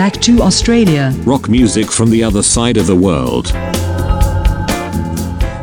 back to Australia. Rock music from the other side of the world.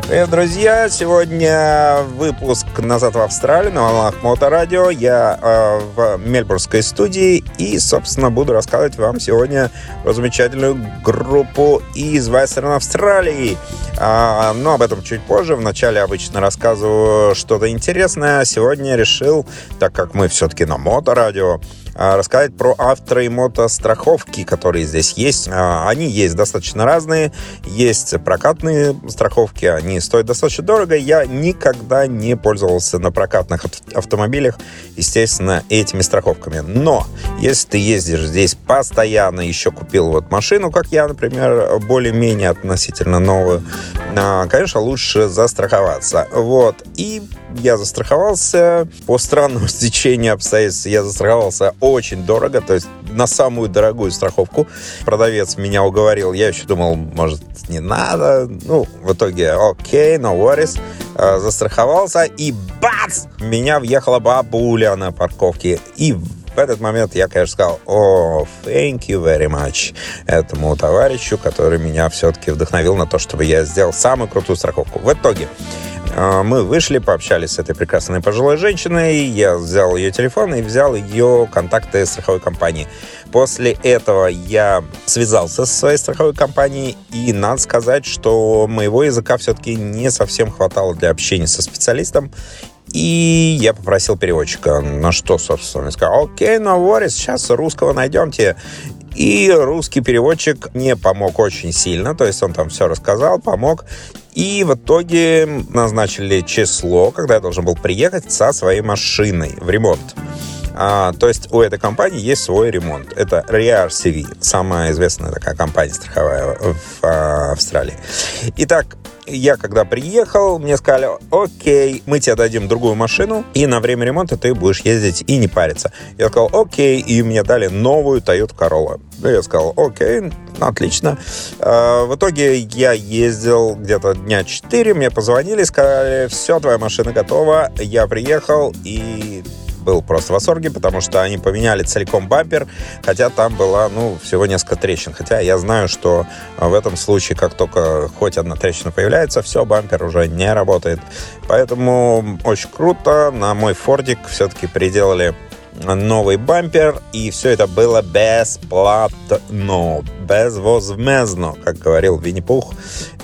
Привет, друзья! Сегодня выпуск «Назад в Австралию» на волнах Моторадио. Я э, в мельбурнской студии и, собственно, буду рассказывать вам сегодня про замечательную группу из Вестерн Австралии. А, но об этом чуть позже. Вначале обычно рассказываю что-то интересное. Сегодня решил, так как мы все-таки на Моторадио, а, рассказать про авто и мотостраховки, которые здесь есть. А, они есть достаточно разные. Есть прокатные страховки, они стоят достаточно дорого. Я никогда не пользовался на прокатных автомобилях, естественно, этими страховками. Но если ты ездишь здесь постоянно, еще купил вот машину, как я, например, более-менее относительно новую, а, конечно, лучше застраховаться. Вот. И я застраховался. По странному стечению обстоятельств я застраховался очень дорого, то есть на самую дорогую страховку. Продавец меня уговорил. Я еще думал, может, не надо. Ну, в итоге, окей, okay, no worries. А, застраховался, и бац! Меня въехала бабуля на парковке. И в этот момент я, конечно, сказал, о, thank you very much этому товарищу, который меня все-таки вдохновил на то, чтобы я сделал самую крутую страховку. В итоге, мы вышли, пообщались с этой прекрасной пожилой женщиной. Я взял ее телефон и взял ее контакты страховой компании. После этого я связался со своей страховой компанией, и надо сказать, что моего языка все-таки не совсем хватало для общения со специалистом. И я попросил переводчика, на что, собственно, он сказал, окей, no worries, сейчас русского найдемте. И русский переводчик мне помог очень сильно, то есть он там все рассказал, помог. И в итоге назначили число, когда я должен был приехать со своей машиной в ремонт. А, то есть у этой компании есть свой ремонт. Это RearCV, самая известная такая компания страховая в а, Австралии. Итак, я когда приехал, мне сказали, окей, мы тебе дадим другую машину, и на время ремонта ты будешь ездить и не париться. Я сказал, окей, и мне дали новую Toyota Corolla. Я сказал, окей, отлично. А, в итоге я ездил где-то дня 4, мне позвонили, сказали, все, твоя машина готова, я приехал, и был просто в восторге, потому что они поменяли целиком бампер, хотя там была, ну, всего несколько трещин. Хотя я знаю, что в этом случае, как только хоть одна трещина появляется, все, бампер уже не работает. Поэтому очень круто. На мой фордик все-таки приделали новый бампер, и все это было бесплатно, безвозмездно, как говорил Винни-Пух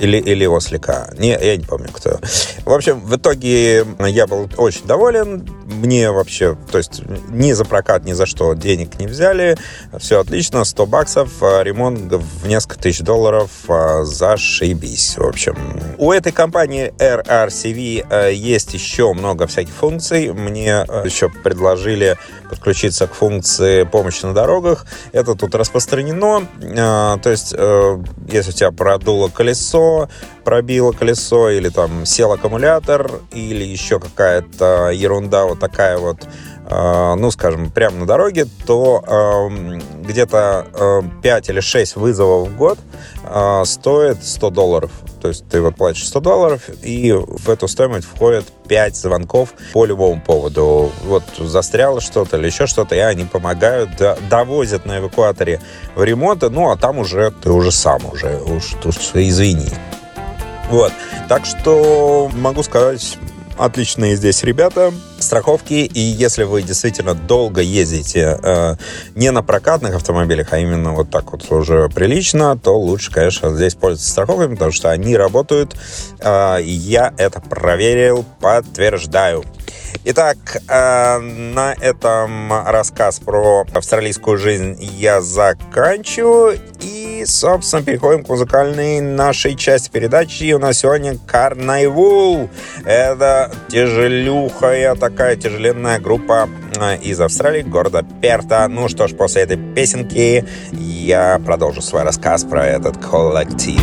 или, или Ослика. Не, я не помню, кто. В общем, в итоге я был очень доволен. Мне вообще, то есть ни за прокат, ни за что денег не взяли. Все отлично, 100 баксов, а ремонт в несколько тысяч долларов, а, зашибись. В общем, у этой компании RRCV э, есть еще много всяких функций. Мне еще предложили подключиться к функции помощи на дорогах. Это тут распространено. А, то есть, э, если у тебя продуло колесо, пробило колесо, или там сел аккумулятор, или еще какая-то ерунда вот такая вот, ну, скажем, прямо на дороге, то где-то 5 или 6 вызовов в год а, стоит 100 долларов. То есть ты вот платишь 100 долларов, и в эту стоимость входит 5 звонков по любому поводу. Вот застряло что-то или еще что-то, и они помогают, довозят на эвакуаторе в ремонт, ну, а там уже ты уже сам уже, уж, уж извини. Вот. Так что могу сказать, отличные здесь ребята, страховки, и если вы действительно долго ездите э, не на прокатных автомобилях, а именно вот так вот уже прилично, то лучше, конечно, здесь пользоваться страховками, потому что они работают. Э, я это проверил, подтверждаю. Итак, э, на этом рассказ про австралийскую жизнь я заканчиваю. И, собственно, переходим к музыкальной нашей части передачи. У нас сегодня Карнайвул. Это тяжелюхая такая тяжеленная группа э, из Австралии, города Перта. Ну что ж, после этой песенки я продолжу свой рассказ про этот коллектив.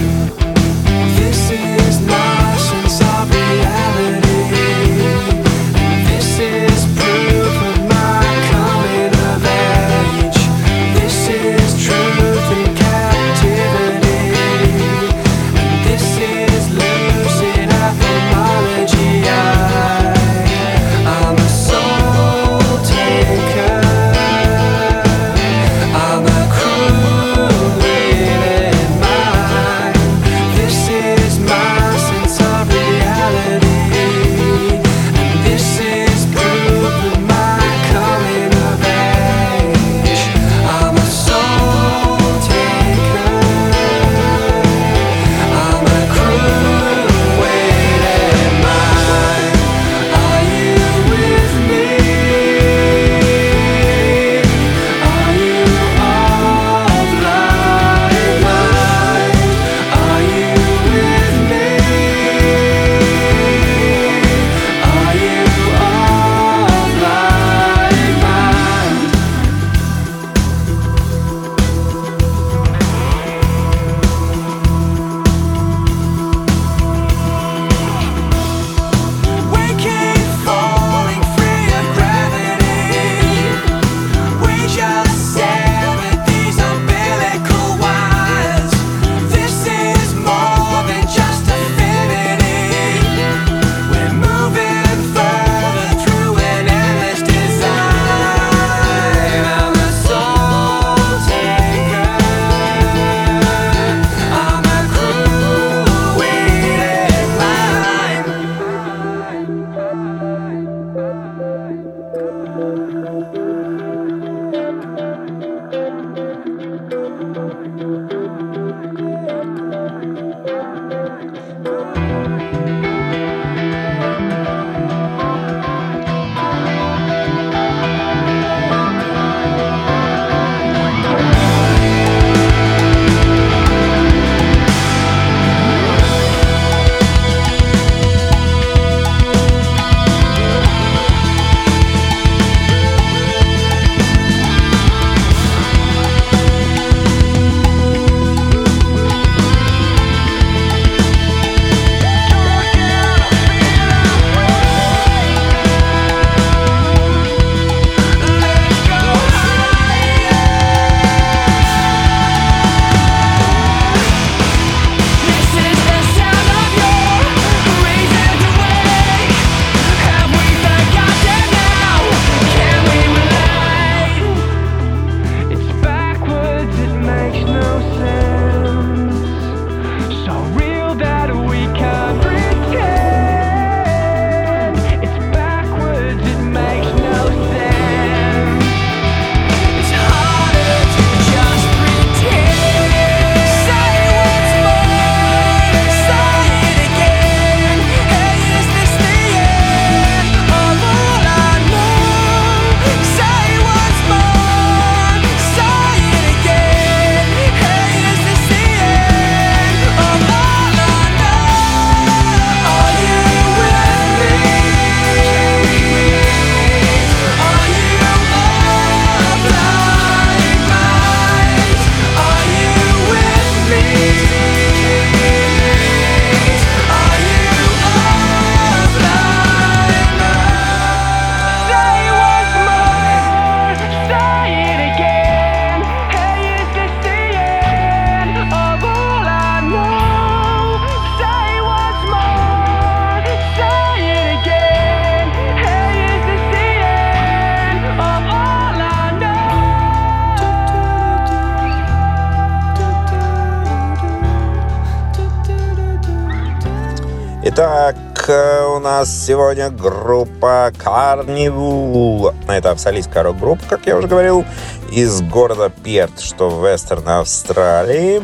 Сегодня группа Carnival. Это австралийская рок-группа, как я уже говорил, из города Перт, что в Вестерн Австралии.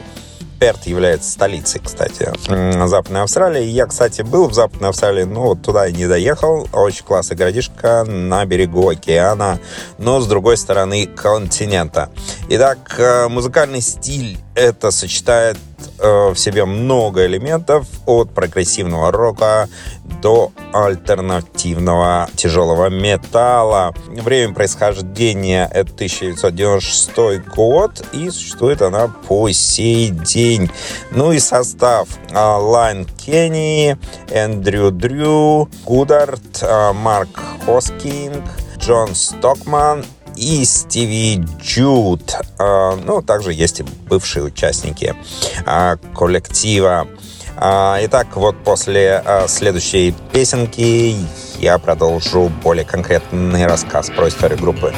Перт является столицей, кстати, Западной Австралии. Я, кстати, был в Западной Австралии, но вот туда и не доехал. Очень классный городишко на берегу океана, но с другой стороны континента. Итак, э, музыкальный стиль это сочетает э, в себе много элементов от прогрессивного рока до альтернативного тяжелого металла. Время происхождения это 1996 год, и существует она по сей день. Ну и состав. А, Иэн Кенни, Эндрю Дрю, Годдард, а, Марк Хоскинг, Джон Стокман и Стиви Джадд. А, ну, также есть и бывшие участники коллектива. А, итак, вот после а, следующей песенки я продолжу более конкретный рассказ про историю группы.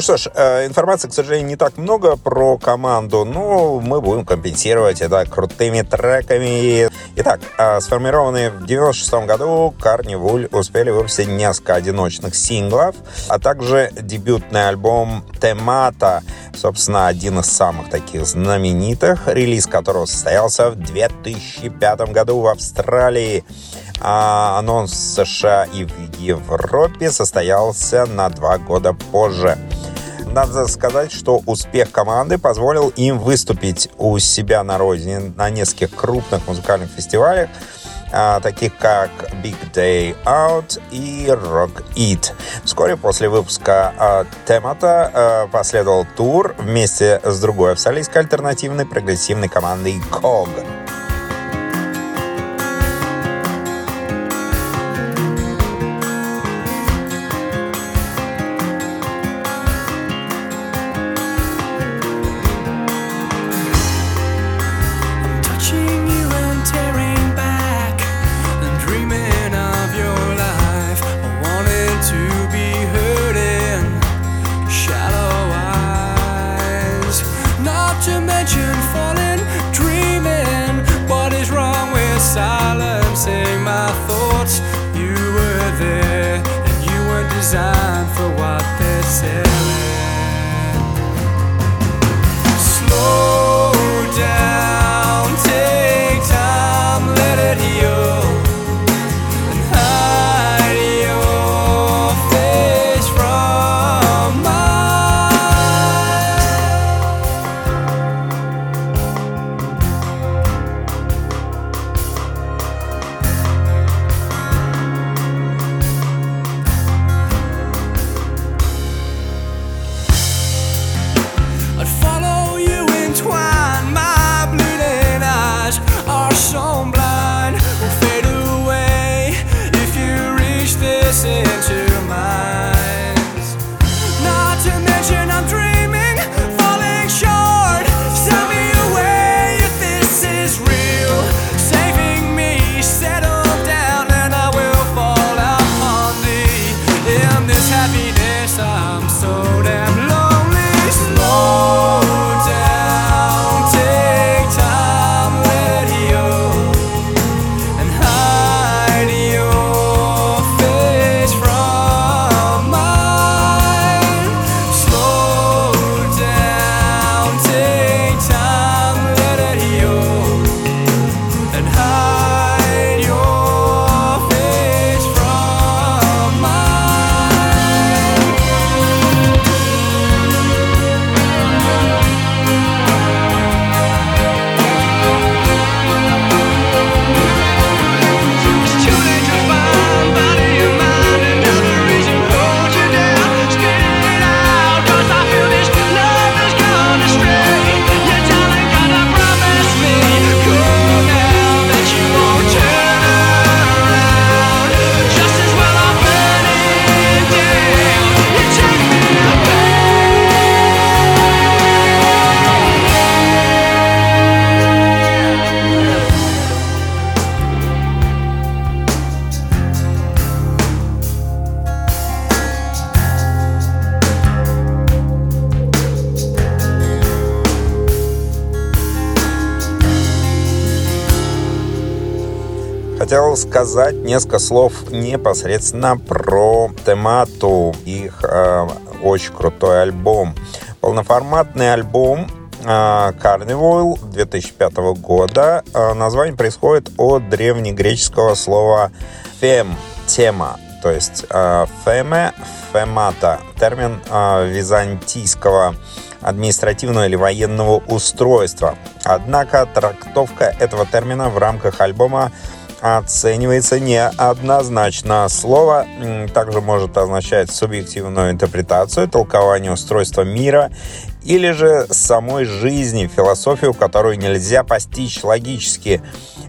Ну что ж, э, информации, к сожалению, не так много про команду, но мы будем компенсировать это крутыми треками. Итак, э, сформированные в 96 году Карнивуль успели выпустить несколько одиночных синглов, а также дебютный альбом Темата, собственно, один из самых таких знаменитых, релиз которого состоялся в 2005 году в Австралии. А анонс в США и в Европе состоялся на два года позже. Надо сказать, что успех команды позволил им выступить у себя на родине на нескольких крупных музыкальных фестивалях, а, таких как Big Day Out и Rock It. Вскоре после выпуска а, Темата а, последовал тур вместе с другой австралийской альтернативной прогрессивной командой COG. Хотел сказать несколько слов непосредственно про темату, их э, очень крутой альбом. Полноформатный альбом э, Carnival 2005 года. Э, название происходит от древнегреческого слова «фем» — «тема», то есть э, «феме», «фемата» — термин византийского административного или военного устройства. Однако трактовка этого термина в рамках альбома оценивается неоднозначно. Слово также может означать субъективную интерпретацию, толкование устройства мира или же самой жизни, философию, которую нельзя постичь логически.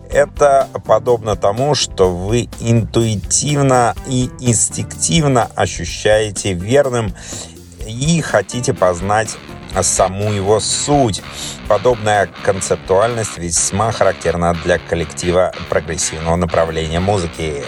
Это подобно тому, что вы интуитивно и инстинктивно ощущаете верным и хотите познать саму его суть. Подобная концептуальность весьма характерна для коллектива прогрессивного направления музыки.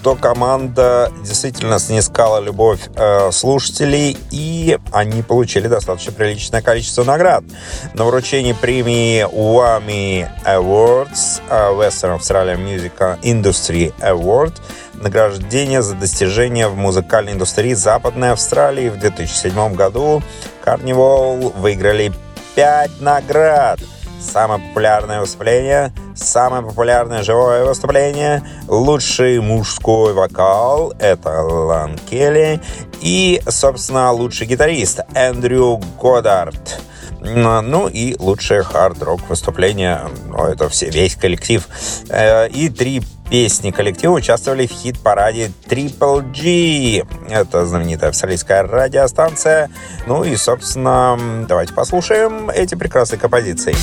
Что команда действительно снискала любовь э, слушателей, и они получили достаточно приличное количество наград. На вручении премии WAMI Awards, э, Western Australian Music Industry Award, награждение за достижения в музыкальной индустрии Западной Австралии в 2007 году Carnival выиграли 5 наград. Самое популярное выступление, самое популярное живое выступление, лучший мужской вокал — это Лан Келли, и, собственно, лучший гитарист Эндрю Годдард. Ну и лучшее хард-рок выступление, ну, это все, весь коллектив. Э, и три песни коллектива участвовали в хит-параде Triple G. Это знаменитая австралийская радиостанция. Ну и, собственно, давайте послушаем эти прекрасные композиции.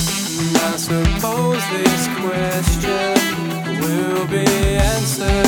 I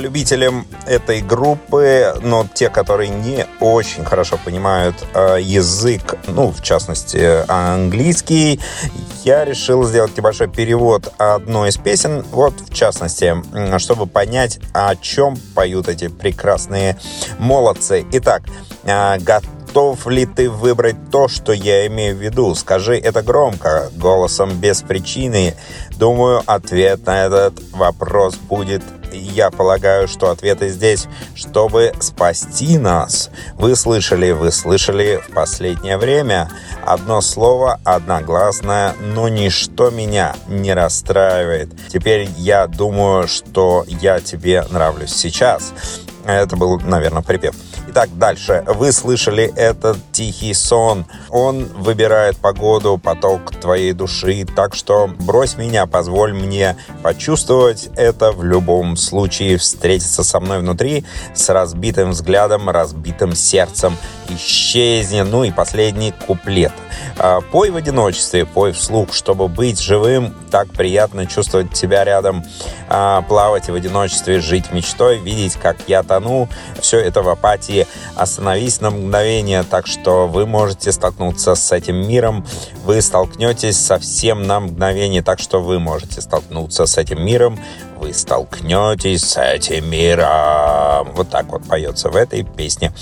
любителям этой группы, но те, которые не очень хорошо понимают э, язык, ну, в частности, английский, я решил сделать небольшой перевод одной из песен, вот, в частности, чтобы понять, о чем поют эти прекрасные молодцы. Итак, э, готов ли ты выбрать то, что я имею в виду? Скажи это громко, голосом без причины. Думаю, ответ на этот вопрос будет я полагаю, что ответы здесь, чтобы спасти нас. Вы слышали, вы слышали в последнее время. Одно слово, одногласное, но ничто меня не расстраивает. Теперь я думаю, что я тебе нравлюсь сейчас. Это был, наверное, припев. Итак, дальше. Вы слышали этот тихий сон. Он выбирает погоду, поток твоей души. Так что брось меня, позволь мне почувствовать это в любом случае. Встретиться со мной внутри с разбитым взглядом, разбитым сердцем. Исчезни. Ну и последний куплет. А, пой в одиночестве, пой вслух, чтобы быть живым. Так приятно чувствовать тебя рядом. А, плавать в одиночестве, жить мечтой, видеть, как я тону. Все это в апатии остановись на мгновение, так что вы можете столкнуться с этим миром, вы столкнетесь совсем на мгновение, так что вы можете столкнуться с этим миром, вы столкнетесь с этим миром. Вот так вот поется в этой песне.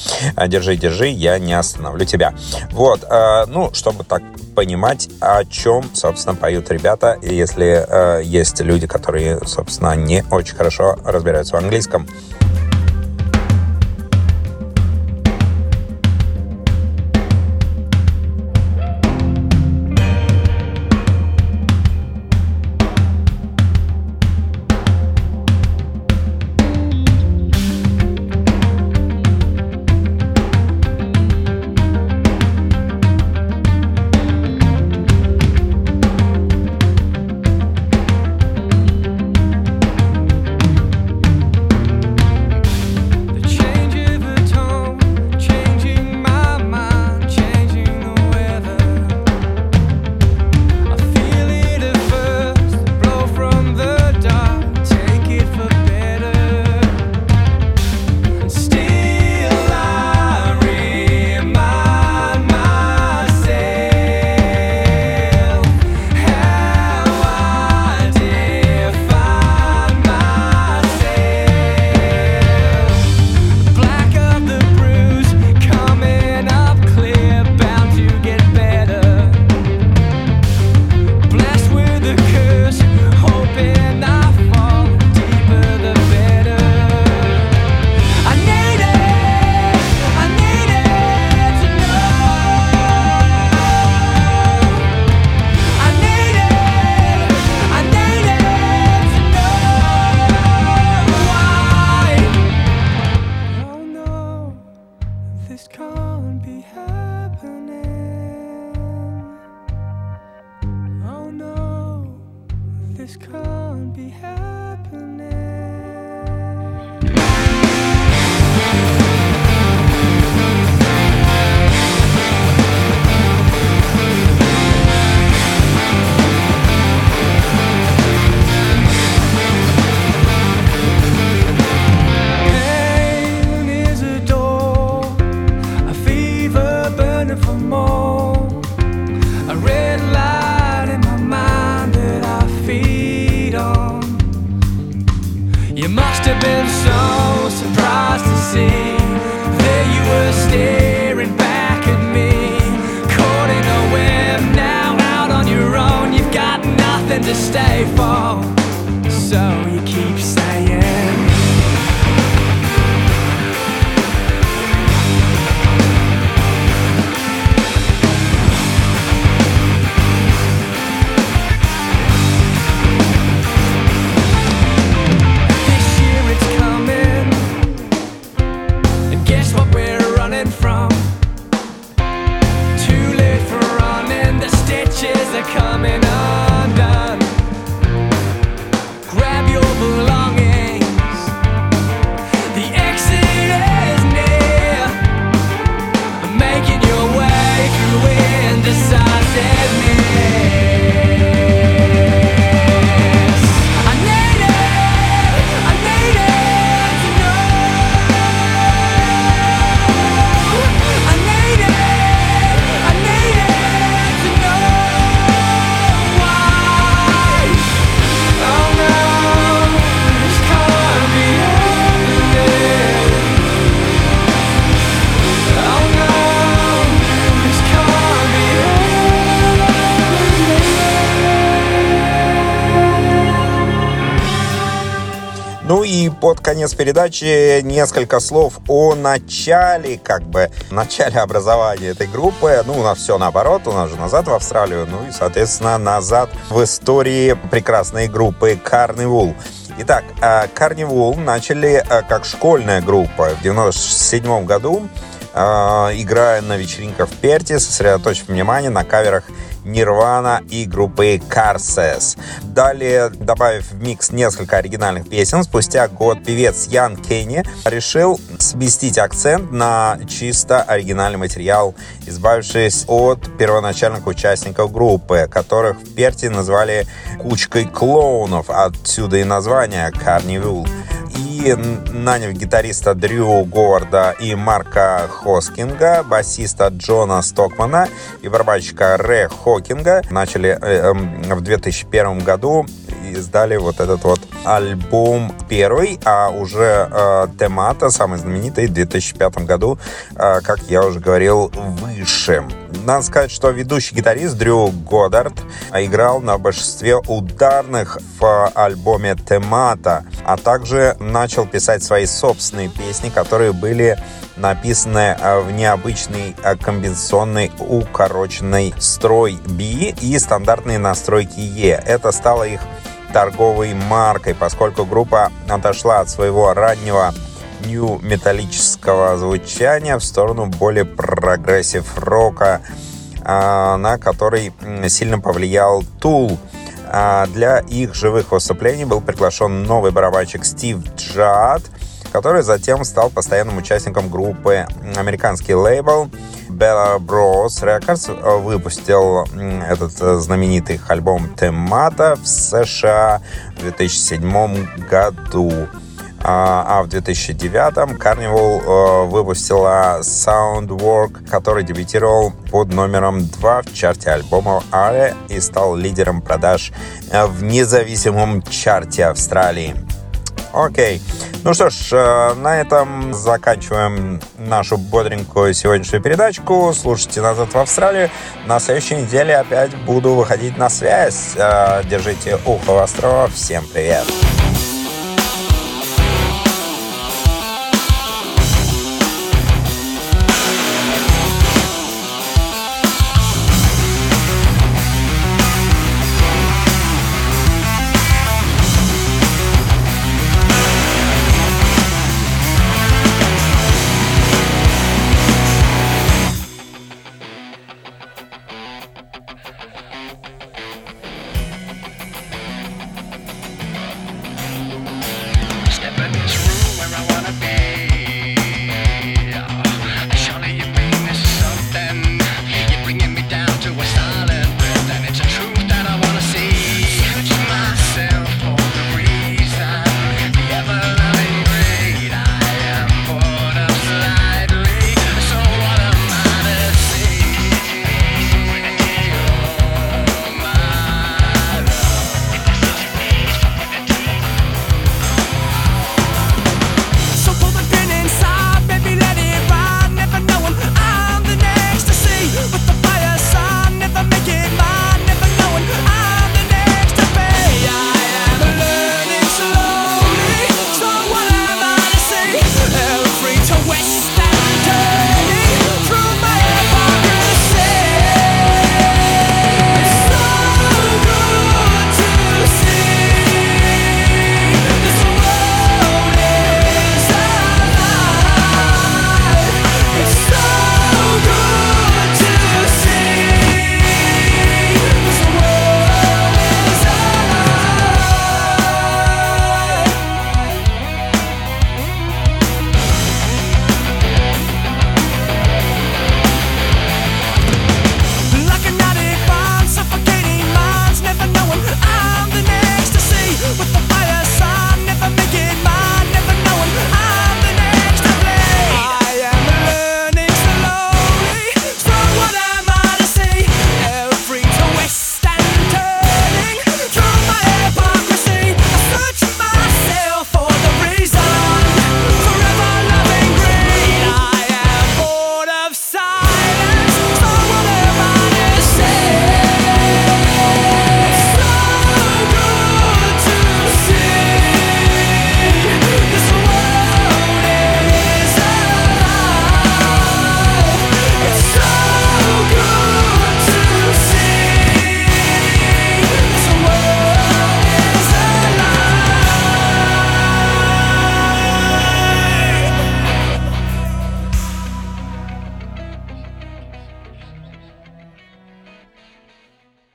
Держи, держи, я не остановлю тебя. Вот, э, ну, чтобы так понимать, о чем, собственно, поют ребята, если э, есть люди, которые, собственно, не очень хорошо разбираются в английском. Под конец передачи несколько слов о начале, как бы, начале образования этой группы. Ну, у нас все наоборот, у нас же назад в Австралию, ну и, соответственно, назад в истории прекрасной группы Carnival. Итак, Carnival начали э, как школьная группа в 97 году, э, играя на вечеринках в Перте, сосредоточив внимание на каверах Нирвана и группы Carses. Далее, добавив в микс несколько оригинальных песен, спустя год певец Ян Кенни решил сместить акцент на чисто оригинальный материал, избавившись от первоначальных участников группы, которых в Перте назвали кучкой клоунов, отсюда и название Carnival и наняв гитариста Дрю Говарда и Марка Хоскинга, басиста Джона Стокмана и барабанщика Ре Хокинга, начали э, э, в 2001 году издали вот этот вот альбом первый, а уже э, Темата, самый знаменитый, в 2005 году, э, как я уже говорил, выше. Надо сказать, что ведущий гитарист Дрю Годдард играл на большинстве ударных в альбоме Темата, а также начал писать свои собственные песни, которые были написаны в необычной э, комбинационной укороченной строй B и стандартные настройки E. Это стало их торговой маркой, поскольку группа отошла от своего раннего нью металлического звучания в сторону более прогрессив рока, а, на который сильно повлиял Tool. А, для их живых выступлений был приглашен новый барабанщик Стив Джадд, который затем стал постоянным участником группы американский лейбл Bieler Bros Records выпустил этот э, знаменитый альбом Themata в США в 2007 году. А, а в 2009 Carnival э, выпустила Soundwork, который дебютировал под номером 2 в чарте альбома Аре и стал лидером продаж э, в независимом чарте Австралии. Окей. Ну что ж, э, на этом заканчиваем нашу бодренькую сегодняшнюю передачку. Слушайте «Назад в Австралию». На следующей неделе опять буду выходить на связь. Держите ухо востро. Всем. Привет.